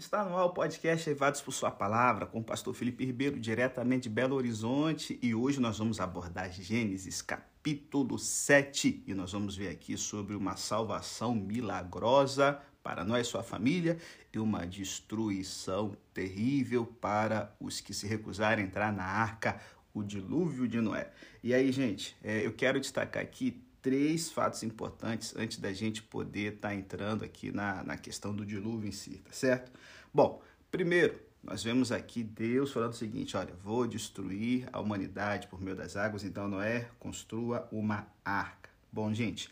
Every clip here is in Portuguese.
Está no ar o podcast Levados por Sua Palavra, com o pastor Felipe Ribeiro, diretamente de Belo Horizonte, e hoje nós vamos abordar Gênesis capítulo 7, e nós vamos ver aqui sobre uma salvação milagrosa para nós sua família e uma destruição terrível para os que se recusarem a entrar na arca, o dilúvio de Noé. E aí, gente, é, eu quero destacar aqui três fatos importantes antes da gente poder estar tá entrando aqui na, na questão do dilúvio em si, tá certo? Bom, primeiro, nós vemos aqui Deus falando o seguinte: olha, vou destruir a humanidade por meio das águas, então Noé construa uma arca. Bom, gente,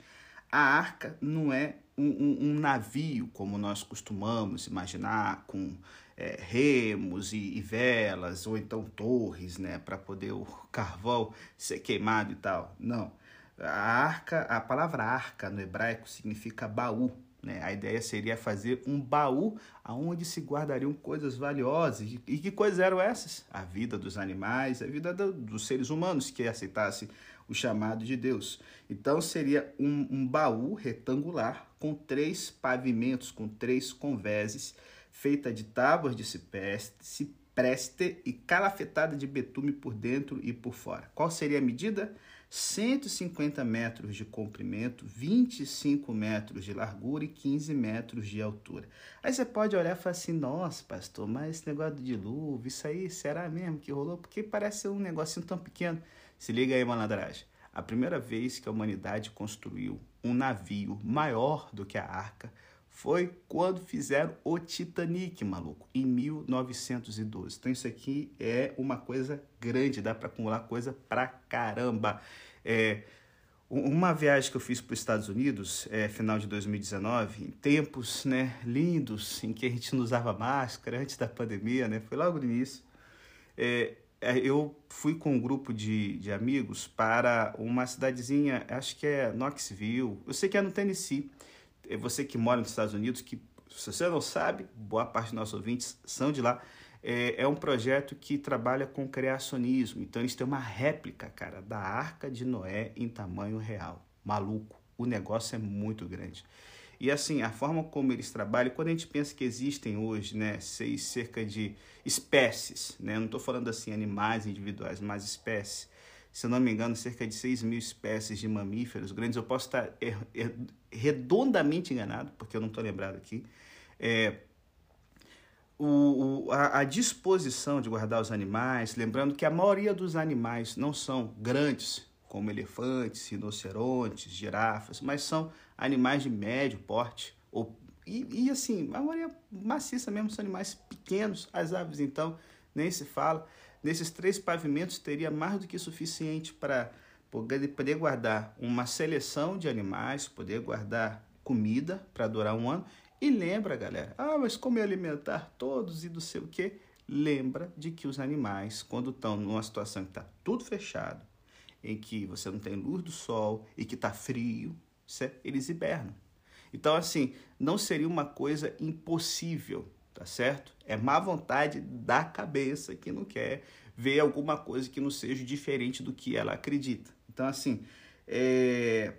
a arca não é um, um, um navio como nós costumamos imaginar, com é, remos e, e, velas, ou então torres, né, para poder o carvão ser queimado e tal. Não. A arca, a palavra arca no hebraico significa baú. Né? A ideia seria fazer um baú aonde se guardariam coisas valiosas. E que coisas eram essas? A vida dos animais, a vida do, dos seres humanos que aceitassem o chamado de Deus. Então seria um, um baú retangular com três pavimentos, com três conveses, feita de tábuas de cipreste e calafetada de betume por dentro e por fora. Qual seria a medida? 150 metros de comprimento, 25 metros de largura e 15 metros de altura. Aí você pode olhar e falar assim: nossa, pastor, mas esse negócio do dilúvio, isso aí será mesmo que rolou? Porque parece um negocinho tão pequeno. Se liga aí, malandragem. A primeira vez que a humanidade construiu um navio maior do que a arca foi quando fizeram o Titanic, maluco, em 1912. Então isso aqui é uma coisa grande, dá para acumular coisa pra caramba. É, uma viagem que eu fiz para os Estados Unidos, é, final de 2019, em tempos né, lindos, em que a gente não usava máscara, antes da pandemia, né, foi logo no início. É, é eu fui com um grupo de, de amigos para uma cidadezinha, acho que é Knoxville, eu sei que é no Tennessee, é você que mora nos Estados Unidos, que se você não sabe, boa parte dos nossos ouvintes são de lá, é, é um projeto que trabalha com criacionismo. Então eles têm uma réplica, cara, da Arca de Noé em tamanho real. Maluco, o negócio é muito grande. E assim, a forma como eles trabalham, quando a gente pensa que existem hoje, né, seis, cerca de espécies, né, não estou falando assim animais individuais, mas espécies, se não me engano, cerca de 6 mil espécies de mamíferos grandes. Eu posso estar er, er, redondamente enganado, porque eu não estou lembrado aqui. É, o, o, a, a, disposição de guardar os animais, lembrando que a maioria dos animais não são grandes, como elefantes, rinocerontes, girafas, mas são animais de médio porte. Ou, e, e assim, a maioria maciça mesmo são animais pequenos. As aves, então, nem se fala nesses três pavimentos teria mais do que suficiente para poder, guardar uma seleção de animais, poder guardar comida para durar um ano. E lembra, galera, ah, mas como alimentar todos e do sei o quê? Lembra de que os animais, quando estão numa situação que está tudo fechado, em que você não tem luz do sol e que está frio, eles hibernam. Então, assim, não seria uma coisa impossível tá certo? É má vontade da cabeça que não quer ver alguma coisa que não seja diferente do que ela acredita. Então, assim, é,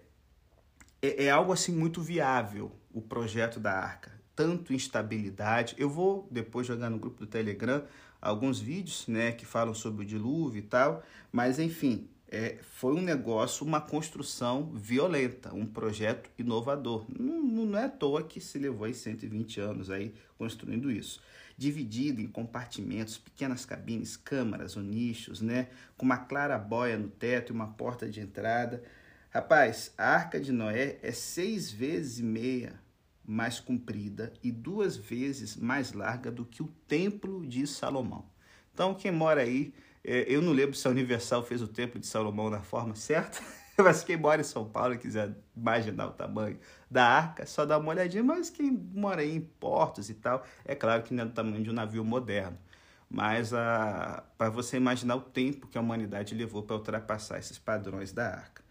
é, é algo assim muito viável o projeto da Arca. Tanto instabilidade. Eu vou depois jogar no grupo do Telegram alguns vídeos, né, que falam sobre o dilúvio e tal, mas enfim, é, foi um negócio, uma construção violenta, um projeto inovador. Não, não é à toa que se levou aí 120 anos aí construindo isso. Dividido em compartimentos, pequenas cabines, câmaras ou nichos, né? Com uma clara boia no teto e uma porta de entrada. Rapaz, a Arca de Noé é seis vezes e meia mais comprida e duas vezes mais larga do que o Templo de Salomão. Então, quem mora aí eu não lembro se a Universal fez o Templo de Salomão na forma certa, mas quem mora em São Paulo e quiser imaginar o tamanho da arca, só dá uma olhadinha. Mas quem mora em portos e tal, é claro que não é do tamanho de um navio moderno. Mas para você imaginar o tempo que a humanidade levou para ultrapassar esses padrões da arca.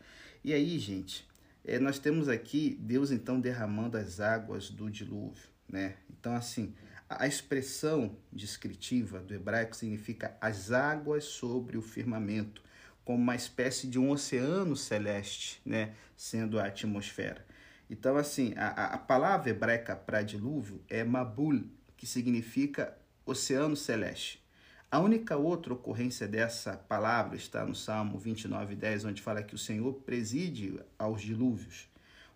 E aí, gente, é, nós temos aqui Deus então derramando as águas do dilúvio. Né? Então, assim, a expressão descritiva do hebraico significa as águas sobre o firmamento, como uma espécie de um oceano celeste, né, sendo a atmosfera. Então, assim, a, a palavra hebraica para dilúvio é mabul, que significa oceano celeste. A única outra ocorrência dessa palavra está no Salmo 29, 10, onde fala que o Senhor preside aos dilúvios.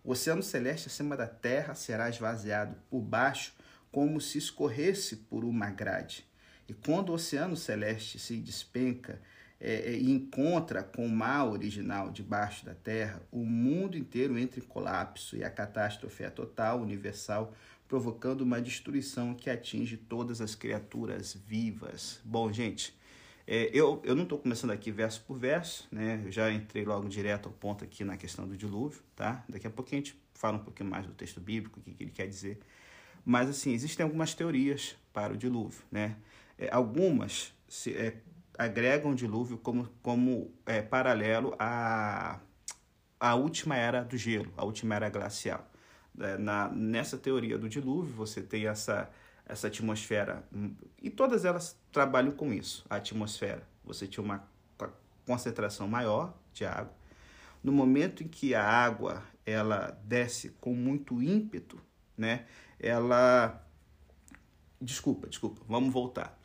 O oceano celeste acima da terra será esvaziado por baixo, como se escorresse por uma grade. E quando o oceano celeste se despenca é, é, e encontra com o mar original debaixo da terra, o mundo inteiro entra em colapso e a catástrofe é total, universal, provocando uma destruição que atinge todas as criaturas vivas. Bom, gente, é, eu, eu não estou começando aqui verso por verso, né? Eu já entrei logo direto ao ponto aqui na questão do dilúvio, tá? Daqui a pouquinho a gente fala um pouquinho mais do texto bíblico, o que, que ele quer dizer. Mas, assim, existem algumas teorias para o dilúvio, né? É, algumas se, é, agregam o dilúvio como, como é, paralelo à, à última era do gelo, a última era glacial. É, na, nessa teoria do dilúvio, você tem essa, essa atmosfera, e todas elas trabalham com isso, a atmosfera. Você tinha uma concentração maior de água. No momento em que a água ela desce com muito ímpeto, né? Ela Desculpa, desculpa, vamos voltar.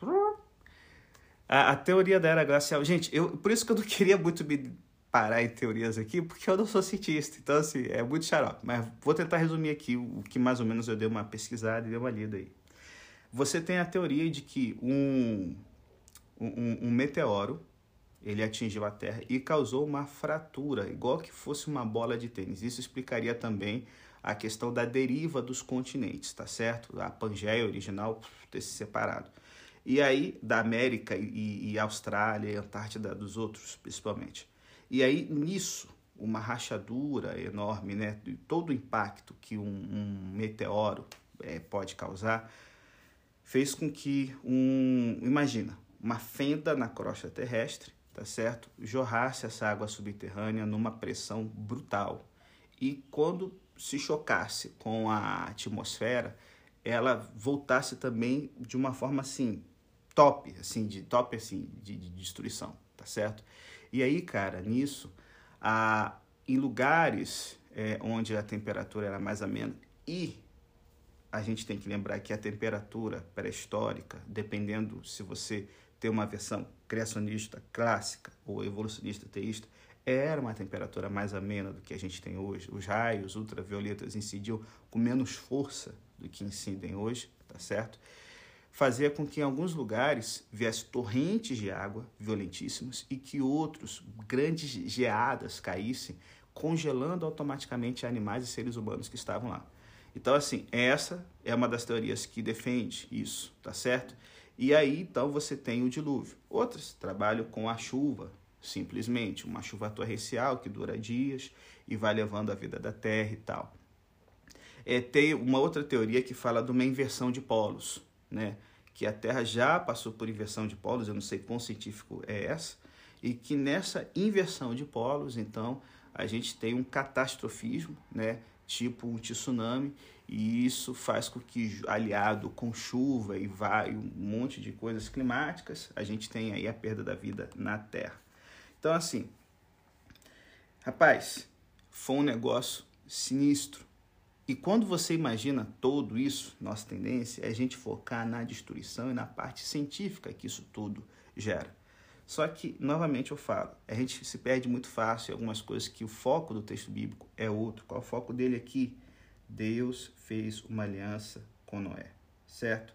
A, a, teoria da era glacial. Gente, eu, por isso que eu não queria muito me parar em teorias aqui, porque eu não sou cientista. Então, assim, é muito xarope. Mas vou tentar resumir aqui o que mais ou menos eu dei uma pesquisada e dei uma lida aí. Você tem a teoria de que um, um, um meteoro ele atingiu a Terra e causou uma fratura, igual que fosse uma bola de tênis. Isso explicaria também a questão da deriva dos continentes, tá certo? A Pangeia original ter se separado. E aí, da América e, e Austrália e Antártida, dos outros, principalmente. E aí, nisso, uma rachadura enorme, né? Todo o impacto que um, um meteoro é, pode causar, fez com que um. Imagina, uma fenda na crosta terrestre, tá certo? Jorrasse essa água subterrânea numa pressão brutal. E quando se chocasse com a atmosfera, ela voltasse também de uma forma assim, top, assim, de top assim, de, de destruição, tá certo? E aí, cara, nisso, a, em lugares é, onde a temperatura era mais amena e a gente tem que lembrar que a temperatura pré-histórica, dependendo se você tem uma versão criacionista clássica ou evolucionista teísta, era uma temperatura mais amena do que a gente tem hoje. Os raios ultravioletas incidiam com menos força do que incidem hoje, tá certo? Fazia com que em alguns lugares viesse torrentes de água violentíssimos e que outros grandes geadas caíssem, congelando automaticamente animais e seres humanos que estavam lá. Então, assim, essa é uma das teorias que defende isso, tá certo? E aí, então, você tem o dilúvio. Outras trabalham com a chuva, simplesmente uma chuva torrencial que dura dias e vai levando a vida da Terra e tal. É, tem uma outra teoria que fala de uma inversão de polos, né? que a Terra já passou por inversão de polos, eu não sei quão científico é essa, e que nessa inversão de polos, então, a gente tem um catastrofismo, né? tipo um tsunami, e isso faz com que, aliado com chuva e vai um monte de coisas climáticas, a gente tenha aí a perda da vida na Terra. Então, assim, rapaz, foi um negócio sinistro. E quando você imagina tudo isso, nossa tendência é a gente focar na destruição e na parte científica que isso tudo gera. Só que, novamente eu falo, a gente se perde muito fácil em algumas coisas que o foco do texto bíblico é outro. Qual é o foco dele aqui? Deus fez uma aliança com Noé, certo?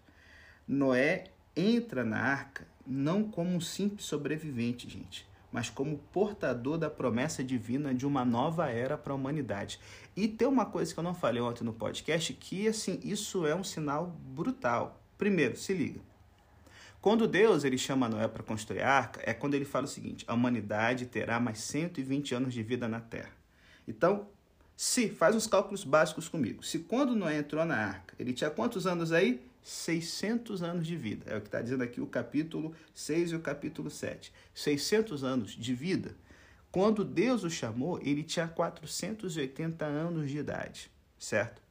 Noé entra na arca não como um simples sobrevivente, gente mas como portador da promessa divina de uma nova era para a humanidade. E tem uma coisa que eu não falei ontem no podcast, que assim, isso é um sinal brutal. Primeiro, se liga. Quando Deus ele chama Noé para construir a arca, é quando ele fala o seguinte: a humanidade terá mais 120 anos de vida na Terra. Então, se faz uns cálculos básicos comigo. Se quando Noé entrou na arca, ele tinha quantos anos aí? 600 anos de vida. É o que está dizendo aqui o capítulo 6 e o capítulo 7. 600 anos de vida. Quando Deus o chamou, ele tinha 480 anos de idade, certo?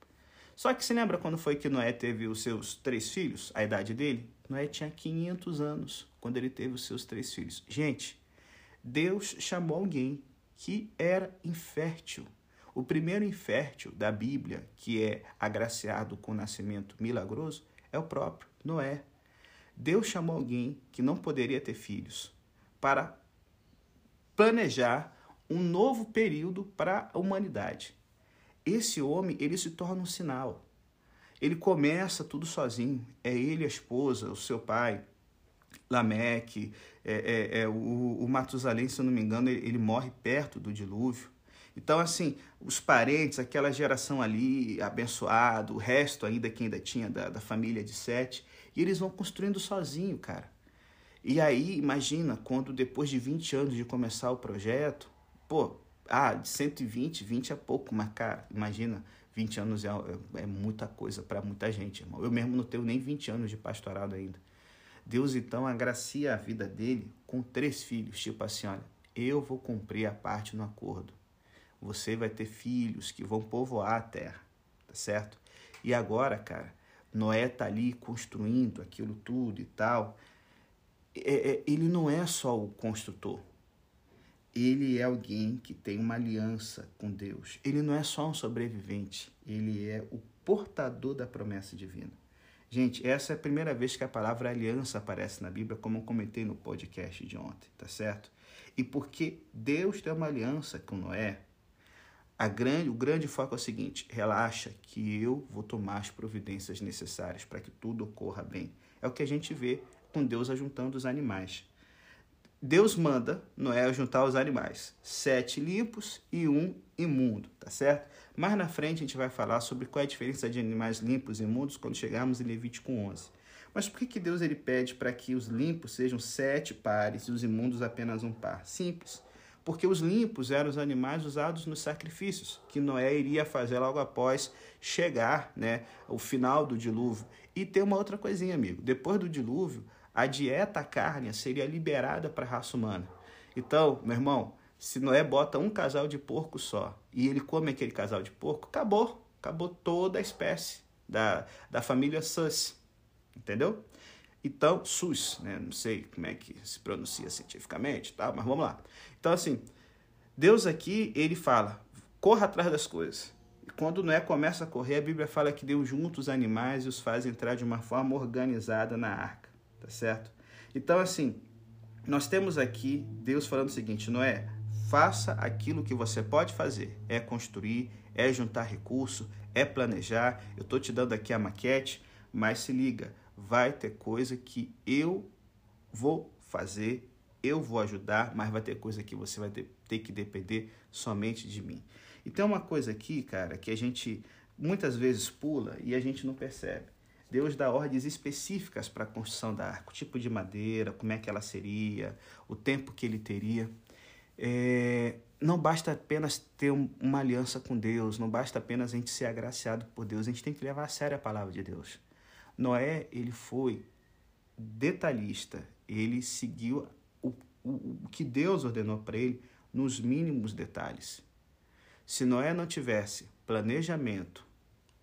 Só que se lembra quando foi que Noé teve os seus três filhos, a idade dele? Noé tinha 500 anos quando ele teve os seus três filhos. Gente, Deus chamou alguém que era infértil. O primeiro infértil da Bíblia, que é agraciado com o nascimento milagroso, É o próprio Noé. Deus chamou alguém que não poderia ter filhos para planejar um novo período para a humanidade. Esse homem, ele se torna um sinal. Ele começa tudo sozinho. É ele, a esposa, o seu pai, Lameque, é, é, é, o, o Matusalém, se eu não me engano, ele, ele morre perto do dilúvio. Então, assim, os parentes, aquela geração ali, abençoado, o resto ainda que ainda tinha da, da família de Sete, e eles vão construindo sozinho, cara. E aí, imagina, quando depois de 20 anos de começar o projeto, pô, ah, de 120, 20 é pouco, mas, cara, imagina, 20 anos é, é, é muita coisa para muita gente, irmão. Eu mesmo não tenho nem 20 anos de pastorado ainda. Deus, então, agracia a vida dele com três filhos, tipo assim, olha, eu vou cumprir a parte no acordo. Você vai ter filhos que vão povoar a terra, tá certo? E agora, cara, Noé tá ali construindo aquilo tudo e tal. É, é, ele não é só o construtor. Ele é alguém que tem uma aliança com Deus. Ele não é só um sobrevivente. Ele é o portador da promessa divina. Gente, essa é a primeira vez que a palavra aliança aparece na Bíblia, como eu comentei no podcast de ontem, tá certo? E porque Deus tem uma aliança com Noé, grande, o grande foco é o seguinte: relaxa, que eu vou tomar as providências necessárias para que tudo ocorra bem. É o que a gente vê com Deus ajuntando os animais. Deus manda Noé juntar os animais, sete limpos e um imundo, tá certo? Mais na frente a gente vai falar sobre qual é a diferença de animais limpos e imundos quando chegarmos em Levítico 11. Mas por que, que Deus ele pede para que os limpos sejam sete pares e os imundos apenas um par? Simples porque os limpos eram os animais usados nos sacrifícios, que Noé iria fazer logo após chegar né, o final do dilúvio. E tem uma outra coisinha, amigo. Depois do dilúvio, a dieta carne seria liberada para a raça humana. Então, meu irmão, se Noé bota um casal de porco só e ele come aquele casal de porco, acabou. Acabou toda a espécie da, da família Sus. Entendeu? Então, SUS, né? Não sei como é que se pronuncia cientificamente, tá? mas vamos lá. Então, assim, Deus aqui, ele fala, corra atrás das coisas. E quando Noé começa a correr, a Bíblia fala que Deus junta os animais e os faz entrar de uma forma organizada na arca, tá certo? Então, assim, nós temos aqui Deus falando o seguinte, Noé, faça aquilo que você pode fazer, é construir, é juntar recurso, é planejar. Eu estou te dando aqui a maquete, mas se liga, vai ter coisa que eu vou fazer, eu vou ajudar, mas vai ter coisa que você vai ter, que depender somente de mim. E tem uma coisa aqui, cara, que a gente muitas vezes pula e a gente não percebe. Deus dá ordens específicas para a construção da arca, o tipo de madeira, como é que ela seria, o tempo que ele teria. É, não basta apenas ter uma aliança com Deus, não basta apenas a gente ser agraciado por Deus, a gente tem que levar a sério a palavra de Deus. Noé, ele foi detalhista, ele seguiu o, que Deus ordenou para ele nos mínimos detalhes. Se Noé não tivesse planejamento,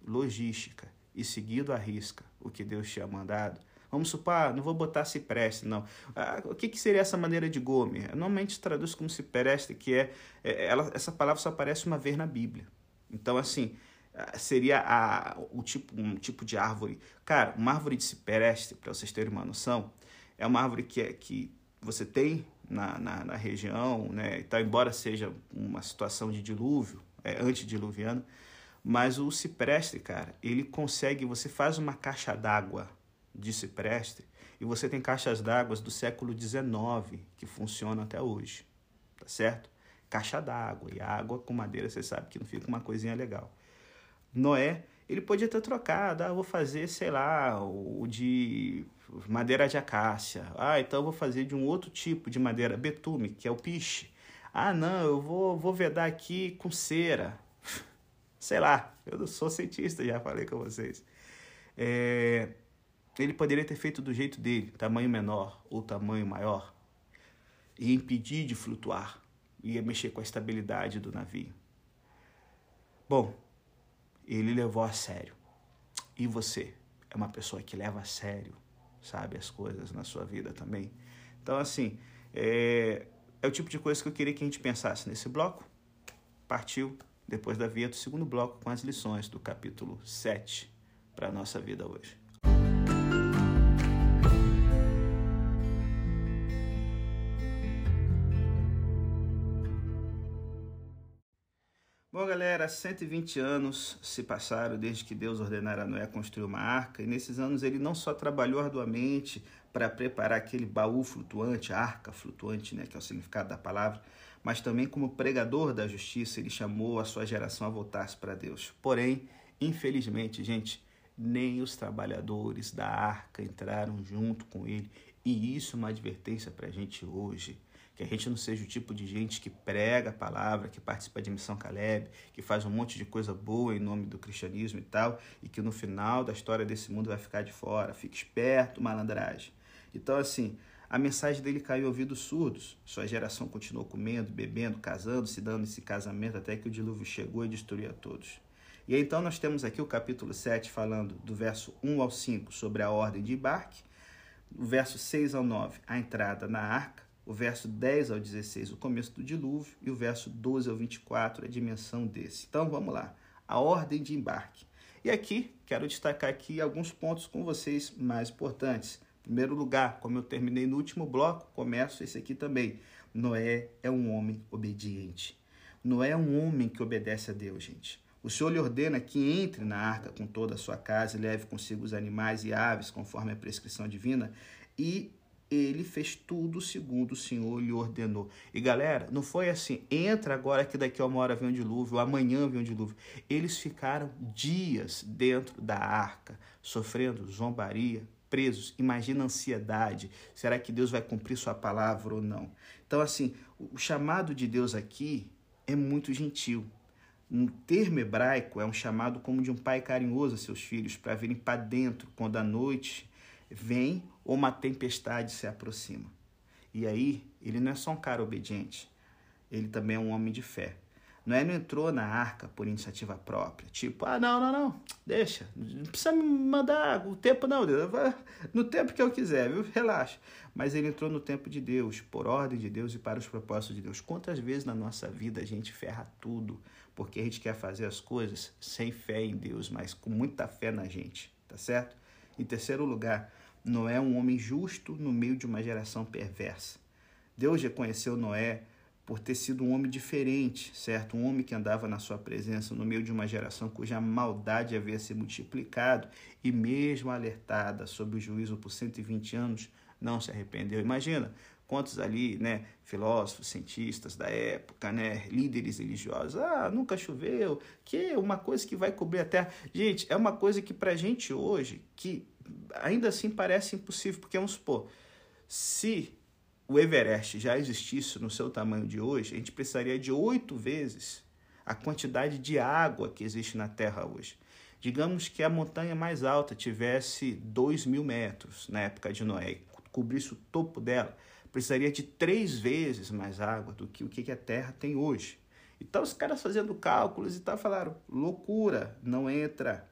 logística e seguido à risca o que Deus tinha mandado, vamos supor, ah, não vou botar cipreste, não. Ah, o que, que seria essa maneira de gome? Normalmente traduz como cipreste, que é, é ela, essa palavra só aparece uma vez na Bíblia. Então, assim, ah, seria a, o tipo, um tipo de árvore. Cara, uma árvore de cipreste, para vocês terem uma noção, é uma árvore que, é, que você tem na, na, na região, né? Então, embora seja uma situação de dilúvio, é, antediluviano, mas o cipreste, cara, ele consegue, você faz uma caixa d'água de cipreste e você tem caixas d'água do século XIX que funcionam até hoje, tá certo? Caixa d'água e água com madeira, você sabe que não fica uma coisinha legal. Noé, ele podia ter trocado, ah, vou fazer, sei lá, o de madeira de acácia. Ah, então eu vou fazer de um outro tipo de madeira, betume, que é o piche. Ah, não, eu vou, vou vedar aqui com cera. sei lá, eu não sou cientista, já falei com vocês. É, ele poderia ter feito do jeito dele, tamanho menor ou tamanho maior, e impedir de flutuar, ia mexer com a estabilidade do navio. Bom, ele levou a sério. E você é uma pessoa que leva a sério, sabe, as coisas na sua vida também. Então, assim, é, é o tipo de coisa que eu queria que a gente pensasse nesse bloco. Partiu depois da vinheta, o segundo bloco com as lições do capítulo 7 para a nossa vida hoje. Galera, 120 anos se passaram desde que Deus ordenara a Noé construir uma arca, e nesses anos ele não só trabalhou arduamente para preparar aquele baú flutuante, arca flutuante, né, que é o significado da palavra, mas também como pregador da justiça, ele chamou a sua geração a voltar-se para Deus. Porém, infelizmente, gente, nem os trabalhadores da arca entraram junto com ele, e isso é uma advertência para a gente hoje que a gente não seja o tipo de gente que prega a palavra, que participa de missão Caleb, que faz um monte de coisa boa em nome do cristianismo e tal, e que no final da história desse mundo vai ficar de fora. Fique esperto, malandragem. Então, assim, a mensagem dele caiu ouvidos surdos. Sua geração continuou comendo, bebendo, casando, se dando esse casamento até que o dilúvio chegou e destruiu a todos. E aí, então nós temos aqui o capítulo 7 falando do verso 1 ao 5 sobre a ordem de embarque, o verso 6 ao 9, a entrada na arca, o verso 10 ao 16, o começo do dilúvio, e o verso 12 ao 24, a dimensão desse. Então vamos lá, a ordem de embarque. E aqui quero destacar aqui alguns pontos com vocês mais importantes. Em primeiro lugar, como eu terminei no último bloco, começo esse aqui também. Noé é um homem obediente. Noé é um homem que obedece a Deus, gente. O Senhor lhe ordena que entre na arca com toda a sua casa e leve consigo os animais e aves, conforme a prescrição divina, e ele fez tudo segundo o Senhor lhe ordenou. E galera, não foi assim, entra agora que daqui a uma hora vem um dilúvio, amanhã vem um dilúvio. Eles ficaram dias dentro da arca, sofrendo zombaria, presos. Imagina a ansiedade. Será que Deus vai cumprir sua palavra ou não? Então, assim, o chamado de Deus aqui é muito gentil. No termo hebraico, é um chamado como de um pai carinhoso a seus filhos para virem para dentro quando a noite vem uma tempestade se aproxima. E aí, ele não é só um cara obediente, ele também é um homem de fé. Noé não entrou na arca por iniciativa própria, tipo, ah, não, não, não, deixa, não precisa me mandar o tempo, não, Deus, no tempo que eu quiser, viu? Relaxa. Mas ele entrou no tempo de Deus, por ordem de Deus e para os propósitos de Deus. Quantas vezes na nossa vida a gente ferra tudo, porque a gente quer fazer as coisas sem fé em Deus, mas com muita fé na gente, tá certo? Em terceiro lugar, Noé é um homem justo no meio de uma geração perversa. Deus reconheceu Noé por ter sido um homem diferente, certo? Um homem que andava na sua presença no meio de uma geração cuja maldade havia se multiplicado e mesmo alertada sobre o juízo por 120 anos, não se arrependeu. Imagina quantos ali, né, filósofos, cientistas da época, né, líderes religiosos, ah, nunca choveu, que uma coisa que vai cobrir a terra. Gente, é uma coisa que pra gente hoje, que ainda assim parece impossível, porque vamos supor, se o Everest já existisse no seu tamanho de hoje, a gente precisaria de oito vezes a quantidade de água que existe na Terra hoje. Digamos que a montanha mais alta tivesse 2 mil metros na época de Noé, cobrisse o topo dela, precisaria de três vezes mais água do que o que a Terra tem hoje. Então os caras fazendo cálculos e tal falaram: loucura, não entra.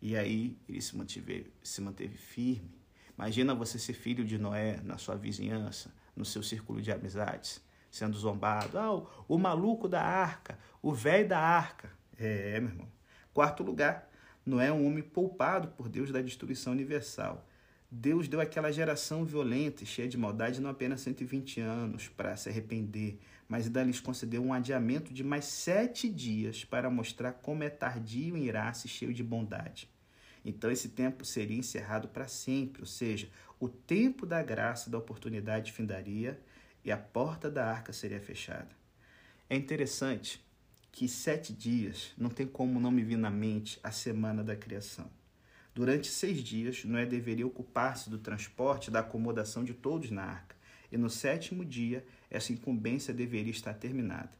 E aí ele se manteve, se manteve firme. Imagina você ser filho de Noé na sua vizinhança, no seu círculo de amizades, sendo zombado. Ah, o, o maluco da arca, o velho da arca. É, meu irmão. Quarto lugar, Noé é um homem poupado por Deus da destruição universal. Deus deu àquela geração violenta e cheia de maldade não apenas 120 anos para se arrepender, mas ainda lhes concedeu um adiamento de mais sete dias para mostrar como é tardio em irar-se cheio de bondade. Então esse tempo seria encerrado para sempre, ou seja, o tempo da graça da oportunidade findaria e a porta da arca seria fechada. É interessante que sete dias não tem como não me vir na mente a semana da criação. Durante seis dias, Noé deveria ocupar-se do transporte e da acomodação de todos na arca, e no sétimo dia, essa incumbência deveria estar terminada.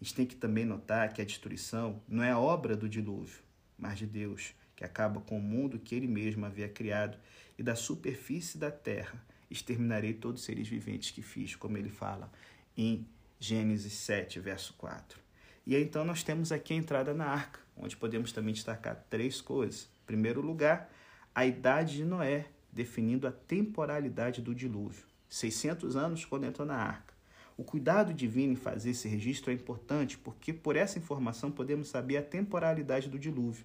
A gente tem que também notar que a destruição não é obra do dilúvio, mas de Deus, que acaba com o mundo que ele mesmo havia criado, e da superfície da terra exterminarei todos os seres viventes que fiz, como ele fala em Gênesis 7, verso 4. E aí, então nós temos aqui a entrada na arca, onde podemos também destacar três coisas. Primeiro lugar, a idade de Noé, definindo a temporalidade do dilúvio. 600 anos quando entrou na arca. O cuidado divino em fazer esse registro é importante porque por essa informação podemos saber a temporalidade do dilúvio.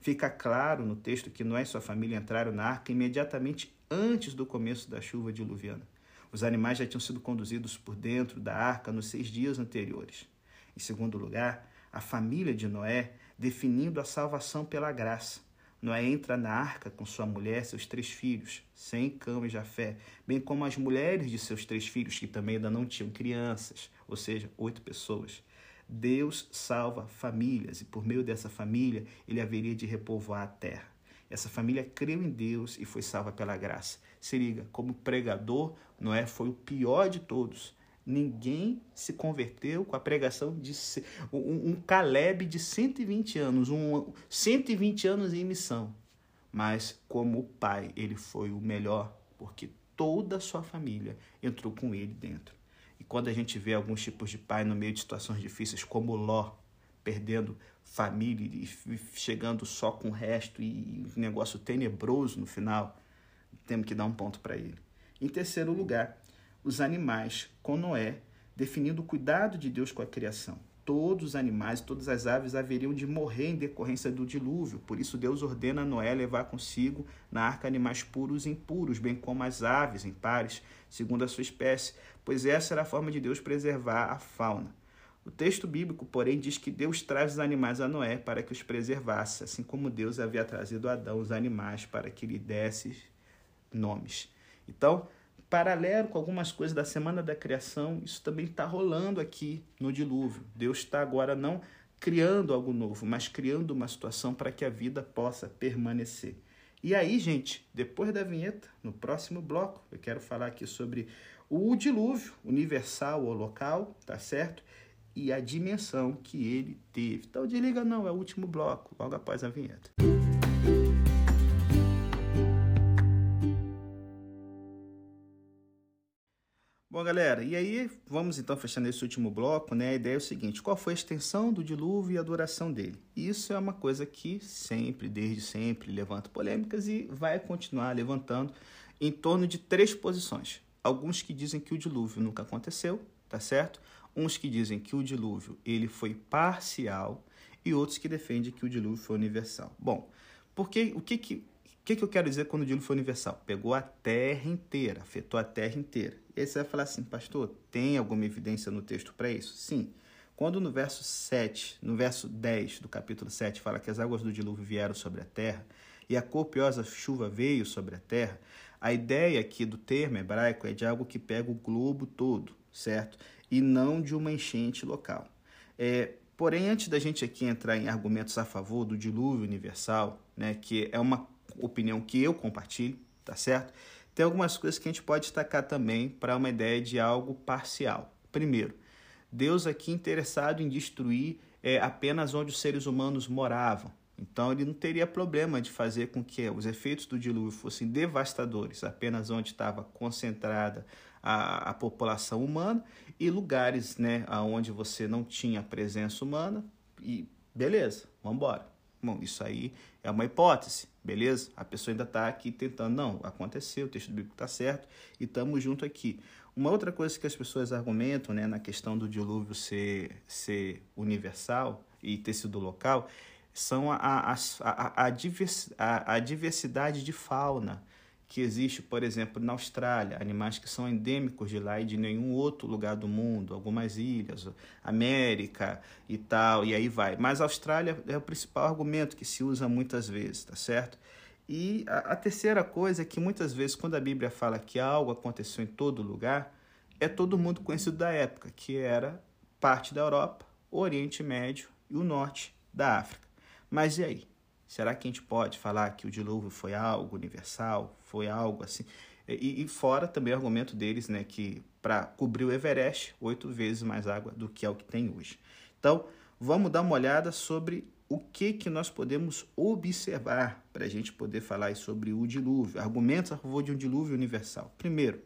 Fica claro no texto que Noé e sua família entraram na arca imediatamente antes do começo da chuva diluviana. Os animais já tinham sido conduzidos por dentro da arca nos seis dias anteriores. Em segundo lugar, a família de Noé, definindo a salvação pela graça. Noé entra na arca com sua mulher, seus três filhos, Sem, Cão e Jafé, bem como as mulheres de seus três filhos, que também ainda não tinham crianças, ou seja, oito pessoas. Deus salva famílias e por meio dessa família ele haveria de repovoar a terra. Essa família creu em Deus e foi salva pela graça. Se liga, como pregador, Noé foi o pior de todos. Ninguém se converteu com a pregação de um, um Caleb de 120 anos, um 120 anos em missão. Mas como pai, ele foi o melhor, porque toda a sua família entrou com ele dentro. E quando a gente vê alguns tipos de pai no meio de situações difíceis, como Ló, perdendo família e chegando só com o resto e um negócio tenebroso no final, temos que dar um ponto para ele. Em terceiro lugar, os animais com Noé, definindo o cuidado de Deus com a criação. Todos os animais, todas as aves haveriam de morrer em decorrência do dilúvio. Por isso, Deus ordena a Noé levar consigo na arca animais puros e impuros, bem como as aves impares, segundo a sua espécie, pois essa era a forma de Deus preservar a fauna. O texto bíblico, porém, diz que Deus traz os animais a Noé para que os preservasse, assim como Deus havia trazido a Adão os animais para que lhe desse nomes. Então, paralelo com algumas coisas da semana da criação, isso também está rolando aqui no dilúvio. Deus está agora não criando algo novo, mas criando uma situação para que a vida possa permanecer. E aí, gente, depois da vinheta, no próximo bloco, eu quero falar aqui sobre o dilúvio universal ou local, tá certo? E a dimensão que ele teve. Então, desliga não, é o último bloco, logo após a vinheta. Bom, galera, e aí vamos então fechando esse último bloco, né? A ideia é o seguinte: qual foi a extensão do dilúvio e a duração dele? Isso é uma coisa que sempre, desde sempre, levanta polêmicas e vai continuar levantando em torno de três posições. Alguns que dizem que o dilúvio nunca aconteceu, tá certo? Uns que dizem que o dilúvio ele foi parcial e outros que defendem que o dilúvio foi universal. Bom, porque o que que que, que eu quero dizer quando o dilúvio foi universal? Pegou a terra inteira, afetou a terra inteira. E aí você vai falar assim, pastor, tem alguma evidência no texto para isso? Sim. Quando no verso 7, no verso 10 do capítulo 7, fala que as águas do dilúvio vieram sobre a terra e a copiosa chuva veio sobre a terra, a ideia aqui do termo hebraico é de algo que pega o globo todo, certo? E não de uma enchente local. É, porém, antes da gente aqui entrar em argumentos a favor do dilúvio universal, né, que é uma opinião que eu compartilho, tá certo? Tem algumas coisas que a gente pode destacar também para uma ideia de algo parcial. Primeiro, Deus aqui interessado em destruir é, apenas onde os seres humanos moravam. Então ele não teria problema de fazer com que os efeitos do dilúvio fossem devastadores, apenas onde estava concentrada a, a população humana e lugares né, onde você não tinha presença humana. E beleza, vamos embora. Bom, isso aí é uma hipótese, beleza? A pessoa ainda está aqui tentando, não, aconteceu, o texto bíblico está certo e estamos junto aqui. Uma outra coisa que as pessoas argumentam né, na questão do dilúvio ser, ser universal e ter sido local são a, a, a, a, a diversidade de fauna que existe, por exemplo, na Austrália, animais que são endêmicos de lá e de nenhum outro lugar do mundo, algumas ilhas, América e tal, e aí vai. Mas a Austrália é o principal argumento que se usa muitas vezes, tá certo? E a, a terceira coisa é que muitas vezes, quando a Bíblia fala que algo aconteceu em todo lugar, é todo mundo conhecido da época, que era parte da Europa, o Oriente Médio e o norte da África. Mas e aí? Será que a gente pode falar que o dilúvio foi algo universal, foi algo assim? E, e fora também o argumento deles, né, que para cobrir o Everest, oito vezes mais água do que é o que tem hoje. Então, vamos dar uma olhada sobre o que, que nós podemos observar para a gente poder falar sobre o dilúvio, argumentos a favor de um dilúvio universal. Primeiro,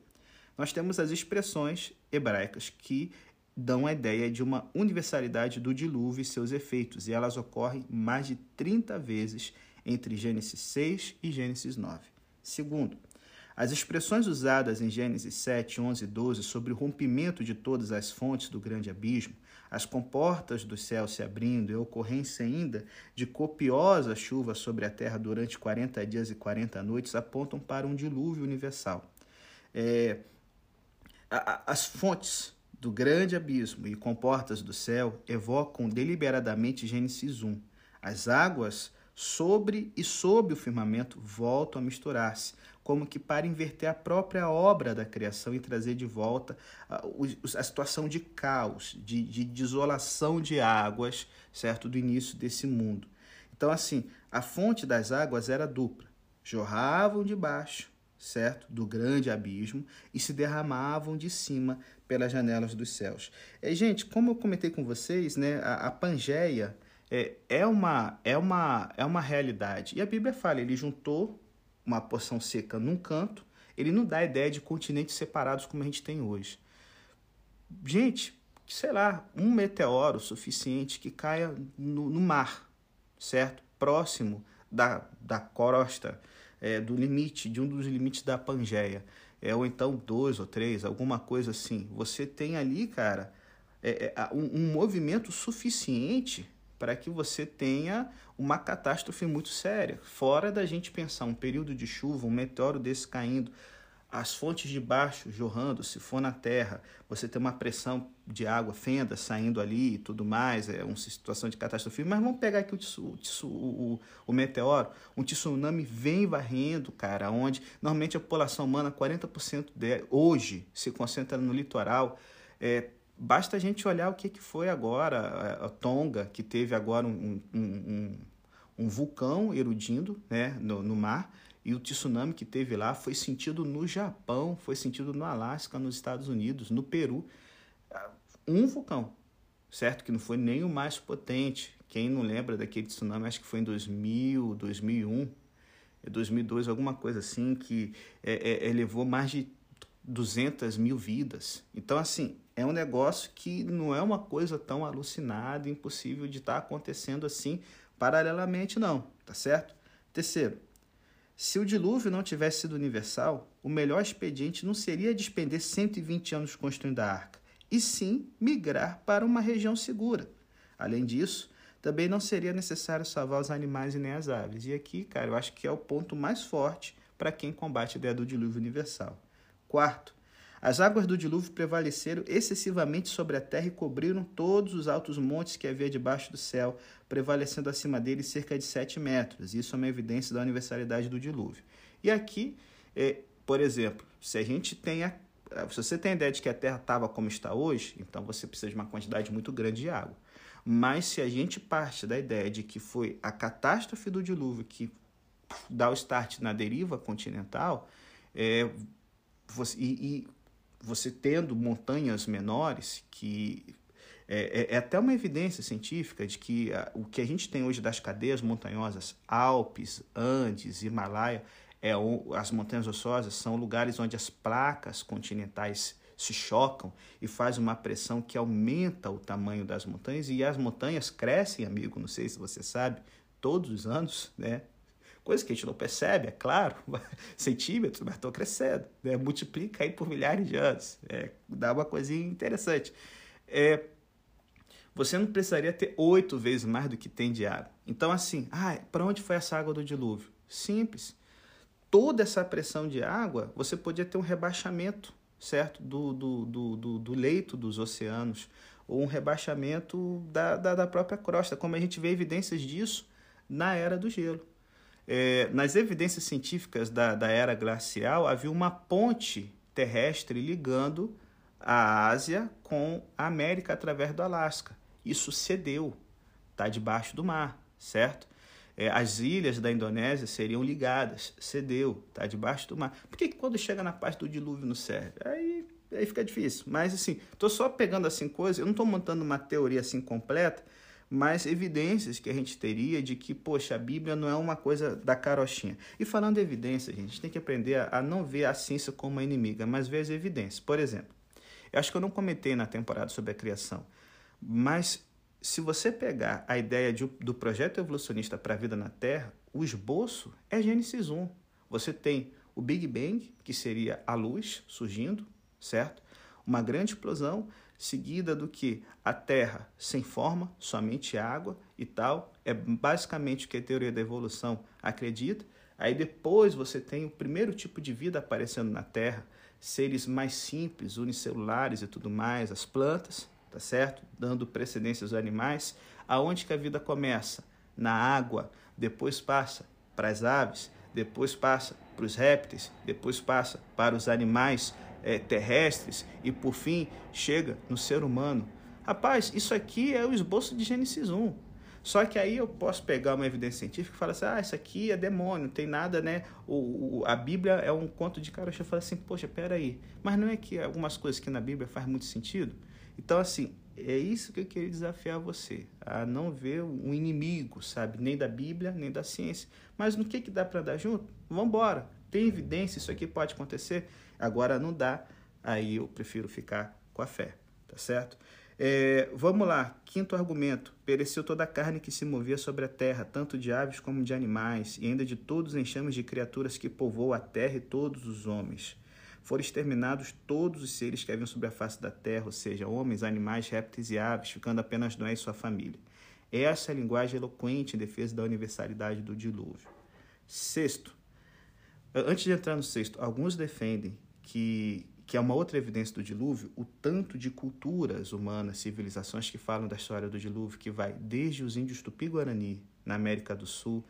nós temos as expressões hebraicas que dão a ideia de uma universalidade do dilúvio e seus efeitos, e elas ocorrem mais de 30 vezes entre Gênesis 6 e Gênesis 9. Segundo, as expressões usadas em Gênesis 7, 11 e 12 sobre o rompimento de todas as fontes do grande abismo, as comportas dos céus se abrindo e a ocorrência ainda de copiosa chuva sobre a terra durante 40 dias e 40 noites apontam para um dilúvio universal. É, a, a, as fontes do grande abismo e com portas do céu evocam deliberadamente Gênesis 1. As águas sobre e sob o firmamento voltam a misturar-se, como que para inverter a própria obra da criação e trazer de volta a, a situação de caos, de, de desolação de águas, certo, do início desse mundo. Então, assim, a fonte das águas era dupla. Jorravam de baixo, certo, do grande abismo e se derramavam de cima pelas janelas dos céus. E, gente, como eu comentei com vocês, né, a, a Pangeia é, é, uma, é, uma, é uma realidade. E a Bíblia fala, ele juntou uma porção seca num canto, ele não dá a ideia de continentes separados como a gente tem hoje. Gente, sei lá, um meteoro suficiente que caia no, no mar, certo? Próximo da, da crosta, é, do limite, de um dos limites da Pangeia. É, ou então dois ou três, alguma coisa assim. Você tem ali, cara, é, é, um, um movimento suficiente para que você tenha uma catástrofe muito séria. Fora da gente pensar um período de chuva, um meteoro desse caindo, as fontes de baixo jorrando, se for na terra, você tem uma pressão de água, fenda saindo ali e tudo mais, é uma situação de catástrofe. Mas vamos pegar aqui o, o, o, o meteoro, um tsunami vem varrendo, cara, onde normalmente a população humana, 40% de, hoje, se concentra no litoral. É, Basta a gente olhar o que, que foi agora a Tonga, que teve agora um, um, um, um vulcão erudindo né, no, no mar, e o tsunami que teve lá foi sentido no Japão, foi sentido no Alasca, nos Estados Unidos, no Peru. Um vulcão, certo? Que não foi nem o mais potente. Quem não lembra daquele tsunami, acho que foi em 2000, 2001, 2002, alguma coisa assim, que é, é, levou mais de 200 mil vidas. Então, assim, é um negócio que não é uma coisa tão alucinada, impossível de estar tá acontecendo assim paralelamente, não, tá certo? Terceiro, se o dilúvio não tivesse sido universal, o melhor expediente não seria despender 120 anos construindo a arca, e sim migrar para uma região segura. Além disso, também não seria necessário salvar os animais e nem as aves. E aqui, cara, eu acho que é o ponto mais forte para quem combate a ideia do dilúvio universal. Quarto, as águas do dilúvio prevaleceram excessivamente sobre a terra e cobriram todos os altos montes que havia debaixo do céu, prevalecendo acima deles cerca de sete metros. Isso é uma evidência da universalidade do dilúvio. E aqui, é, por exemplo, se a gente tem a, se você tem a ideia de que a terra estava como está hoje, então você precisa de uma quantidade muito grande de água. Mas se a gente parte da ideia de que foi a catástrofe do dilúvio que dá o start na deriva continental, é, você, e, e você tendo montanhas menores, que é, é, é, até uma evidência científica de que a, o que a gente tem hoje das cadeias montanhosas, Alpes, Andes, Himalaia, é, as montanhas rochosas são lugares onde as placas continentais se chocam e faz uma pressão que aumenta o tamanho das montanhas e as montanhas crescem, amigo, não sei se você sabe, todos os anos, né? Coisa que a gente não percebe, é claro, centímetros, mas estão crescendo, né? multiplica aí por milhares de anos, é, dá uma coisinha interessante. É, você não precisaria ter oito vezes mais do que tem de água. Então, assim, ah, para onde foi essa água do dilúvio? Simples. Toda essa pressão de água, você podia ter um rebaixamento, certo? Do, do, do, do, do leito dos oceanos, ou um rebaixamento da, da, da própria crosta, como a gente vê evidências disso na era do gelo. É, nas evidências científicas da, da era glacial, havia uma ponte terrestre ligando a Ásia com a América através do Alasca. Isso cedeu, está debaixo do mar, certo? É, as ilhas da Indonésia seriam ligadas, cedeu, está debaixo do mar. Por que, que quando chega na parte do dilúvio não serve? Aí, aí fica difícil. Mas assim, estou só pegando assim coisas, eu não estou montando uma teoria assim completa, mas evidências que a gente teria de que, poxa, a Bíblia não é uma coisa da carochinha. E falando de evidências, a gente tem que aprender a, a não ver a ciência como uma inimiga, mas ver as evidências. Por exemplo, eu acho que eu não comentei na temporada sobre a criação, mas se você pegar a ideia de, do projeto evolucionista para a vida na Terra, o esboço é Gênesis 1. Você tem o Big Bang, que seria a luz surgindo, certo? Uma grande explosão seguida do que a Terra sem forma, somente água e tal. É basicamente o que a teoria da evolução acredita. Aí depois você tem o primeiro tipo de vida aparecendo na Terra, seres mais simples, unicelulares e tudo mais, as plantas, tá certo? Dando precedência aos animais. Aonde que a vida começa? Na água, depois passa para as aves, depois passa para os répteis, depois passa para os animais é, terrestres e por fim chega no ser humano. Rapaz, isso aqui é o esboço de Gênesis 1. Só que aí eu posso pegar uma evidência científica e falar assim, ah, isso aqui é demônio, não tem nada, né? O, o, a Bíblia é um conto de cara. Eu falo assim, poxa, peraí. Mas não é que algumas coisas que na Bíblia faz muito sentido? Então, assim, é isso que eu queria desafiar você, a não ver um inimigo, sabe? Nem da Bíblia, nem da ciência. Mas no que, que dá para dar junto? Vamos embora. Tem evidência, isso aqui pode acontecer. Agora não dá, aí eu prefiro ficar com a fé, tá certo? É, vamos lá, quinto argumento. Pereceu toda a carne que se movia sobre a terra, tanto de aves como de animais, e ainda de todos os enxames de criaturas que povoam a terra e todos os homens. Foram exterminados todos os seres que haviam sobre a face da terra, ou seja, homens, animais, répteis e aves, ficando apenas Noé e sua família. Essa é a linguagem eloquente em defesa da universalidade do dilúvio. Sexto, antes de entrar no sexto, alguns defendem que que é uma outra evidência do dilúvio, o tanto de culturas humanas, civilizações que falam da história do dilúvio, que vai desde os índios Tupi-Guarani, na América do Sul,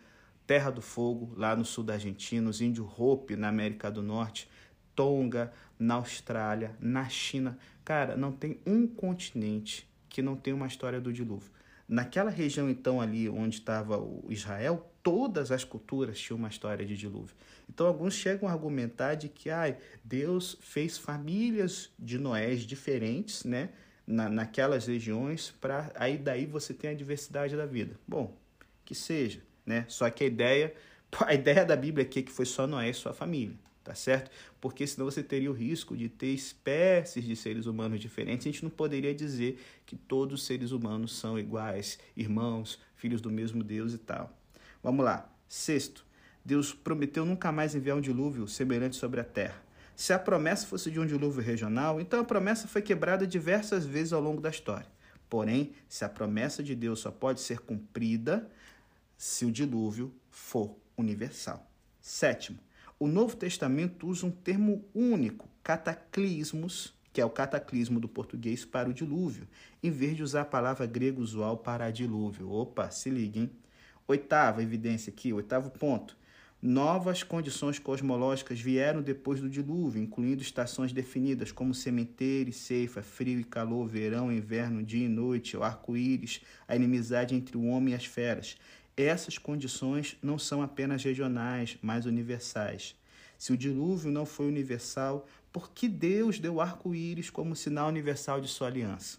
Terra do Fogo, lá no sul da Argentina, os índios Hopi, na América do Norte, Tonga, na Austrália, na China. Cara, não tem um continente que não tem uma história do dilúvio. Naquela região, então, ali onde estava o Israel, todas as culturas tinham uma história de dilúvio. Então, alguns chegam a argumentar de que ai, Deus fez famílias de Noés diferentes, né? Na, naquelas regiões, para aí daí você tem a diversidade da vida. Bom, que seja, né? Só que a ideia, a ideia da Bíblia aqui é que foi só Noé e sua família tá certo? Porque senão você teria o risco de ter espécies de seres humanos diferentes. A gente não poderia dizer que todos os seres humanos são iguais, irmãos, filhos do mesmo Deus e tal. Vamos lá. Sexto, Deus prometeu nunca mais enviar um dilúvio semelhante sobre a terra. Se a promessa fosse de um dilúvio regional, então a promessa foi quebrada diversas vezes ao longo da história. Porém, se a promessa de Deus só pode ser cumprida se o dilúvio for universal. Sétimo, o Novo Testamento usa um termo único, cataclismos, que é o cataclismo do português para o dilúvio, em vez de usar a palavra grega usual para dilúvio. Opa, se liguem. Oitava evidência aqui, oitavo ponto. Novas condições cosmológicas vieram depois do dilúvio, incluindo estações definidas como sementeiro e ceifa, frio e calor, verão inverno, dia e noite, o arco-íris, a inimizade entre o homem e as feras essas condições não são apenas regionais, mas universais. Se o dilúvio não foi universal, por que Deus deu arco-íris como sinal universal de sua aliança?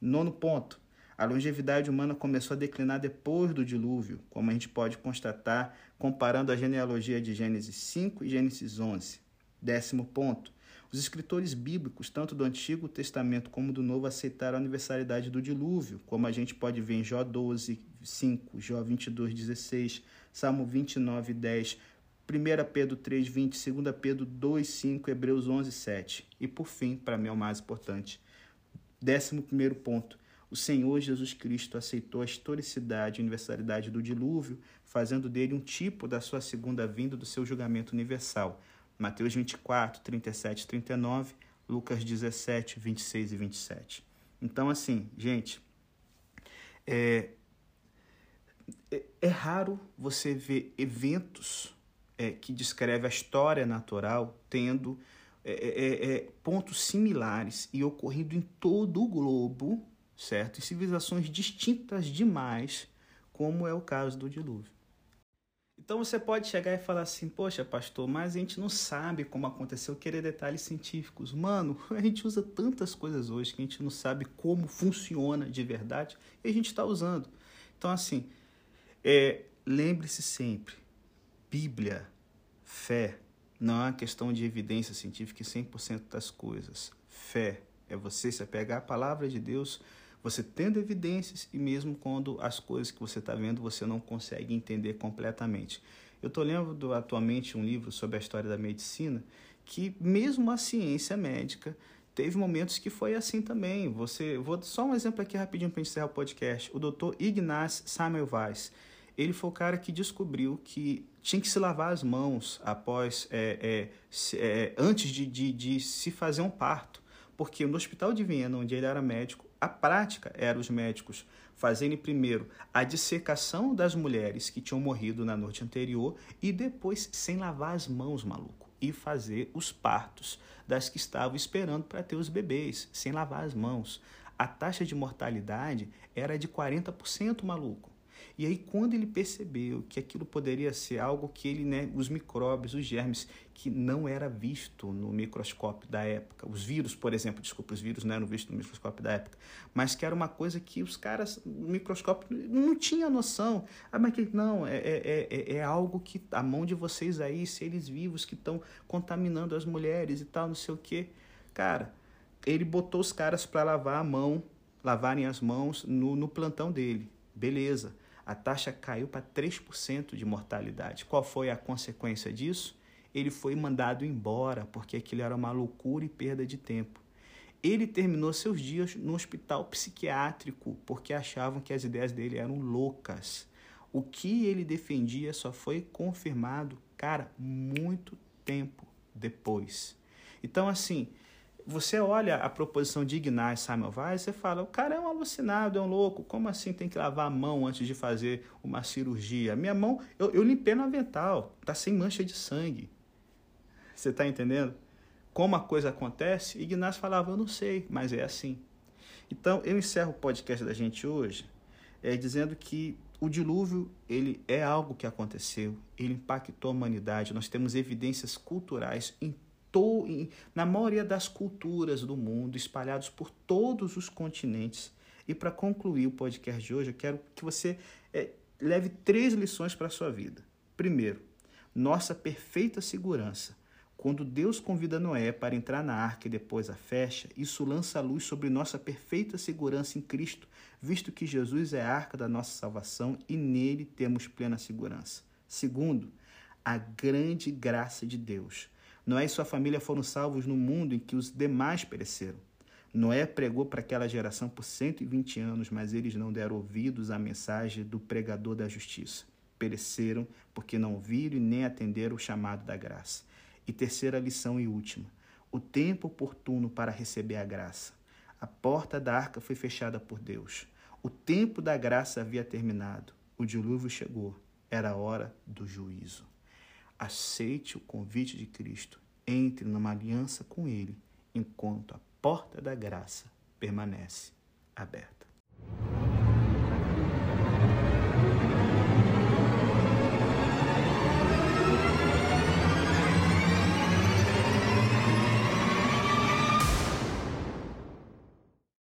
Nono ponto. A longevidade humana começou a declinar depois do dilúvio, como a gente pode constatar comparando a genealogia de Gênesis 5 e Gênesis 11. Décimo ponto. Os escritores bíblicos, tanto do Antigo Testamento como do Novo, aceitaram a universalidade do dilúvio, como a gente pode ver em Jó 12, 5, Jó 22, 16, Salmo 29, 10, 1 Pedro 3, 20, 2 Pedro 2, 5, Hebreus 11, 7. E por fim, para mim é o mais importante, décimo primeiro ponto, o Senhor Jesus Cristo aceitou a historicidade e universalidade do dilúvio, fazendo dele um tipo da sua segunda vinda do seu julgamento universal. Mateus 24, 37 e 39, Lucas 17, 26 e 27. Então, assim, gente, é, é, é raro você ver eventos é, que descrevem a história natural tendo é, é, pontos similares e ocorrendo em todo o globo, certo? Em civilizações distintas demais, como é o caso do dilúvio. Então você pode chegar e falar assim, poxa, pastor, mas a gente não sabe como aconteceu, querer detalhes científicos. Mano, a gente usa tantas coisas hoje que a gente não sabe como funciona de verdade e a gente está usando. Então, assim, é, lembre-se sempre, Bíblia, fé, não é uma questão de evidência científica e 100% das coisas. Fé é você se apegar à palavra de Deus você tendo evidências e mesmo quando as coisas que você está vendo você não consegue entender completamente. Eu estou lendo atualmente um livro sobre a história da medicina que mesmo a ciência médica teve momentos que foi assim também. Você, vou só um exemplo aqui rapidinho para encerrar o podcast. O Dr. Ignaz Semmelweis, ele foi o cara que descobriu que tinha que se lavar as mãos após, é, é, é, antes de, de, de se fazer um parto. Porque no hospital de Viena, onde ele era médico, a prática era os médicos fazerem primeiro a dissecação das mulheres que tinham morrido na noite anterior e depois, sem lavar as mãos, maluco, e fazer os partos das que estavam esperando para ter os bebês, sem lavar as mãos. A taxa de mortalidade era de 40%, maluco. E aí, quando ele percebeu que aquilo poderia ser algo que ele, né, os micróbios, os germes, que não era visto no microscópio da época, os vírus, por exemplo, desculpa, os vírus não eram vistos no microscópio da época, mas que era uma coisa que os caras, no microscópio, não tinha noção. Ah, mas que não, é, é, é, é algo que a mão de vocês aí, seres vivos que estão contaminando as mulheres e tal, não sei o quê. Cara, ele botou os caras para lavar a mão, lavarem as mãos no, no plantão dele. Beleza a taxa caiu para 3% de mortalidade. Qual foi a consequência disso? Ele foi mandado embora, porque aquilo era uma loucura e perda de tempo. Ele terminou seus dias no hospital psiquiátrico, porque achavam que as ideias dele eram loucas. O que ele defendia só foi confirmado, cara, muito tempo depois. Então, assim, você olha a proposição de Ignaz Weiss e fala, o cara é um alucinado, é um louco, como assim tem que lavar a mão antes de fazer uma cirurgia? Minha mão, eu, eu limpei no avental, tá sem mancha de sangue. Você está entendendo? Como a coisa acontece? Ignaz falava, eu não sei, mas é assim. Então, eu encerro o podcast da gente hoje é, dizendo que o dilúvio ele é algo que aconteceu, ele impactou a humanidade, nós temos evidências culturais em na maioria das culturas do mundo, espalhados por todos os continentes. E para concluir o podcast de hoje, eu quero que você é, leve três lições para a sua vida. Primeiro, nossa perfeita segurança. Quando Deus convida Noé para entrar na arca e depois a fecha, isso lança a luz sobre nossa perfeita segurança em Cristo, visto que Jesus é a arca da nossa salvação e nele temos plena segurança. Segundo, a grande graça de Deus. Noé e sua família foram salvos no mundo em que os demais pereceram. Noé pregou para aquela geração por 120 anos, mas eles não deram ouvidos à mensagem do pregador da justiça. Pereceram porque não viram e nem atenderam o chamado da graça. E terceira lição e última: o tempo oportuno para receber a graça. A porta da arca foi fechada por Deus. O tempo da graça havia terminado. O dilúvio chegou. Era a hora do juízo aceite o convite de Cristo, entre numa aliança com Ele, enquanto a porta da graça permanece aberta.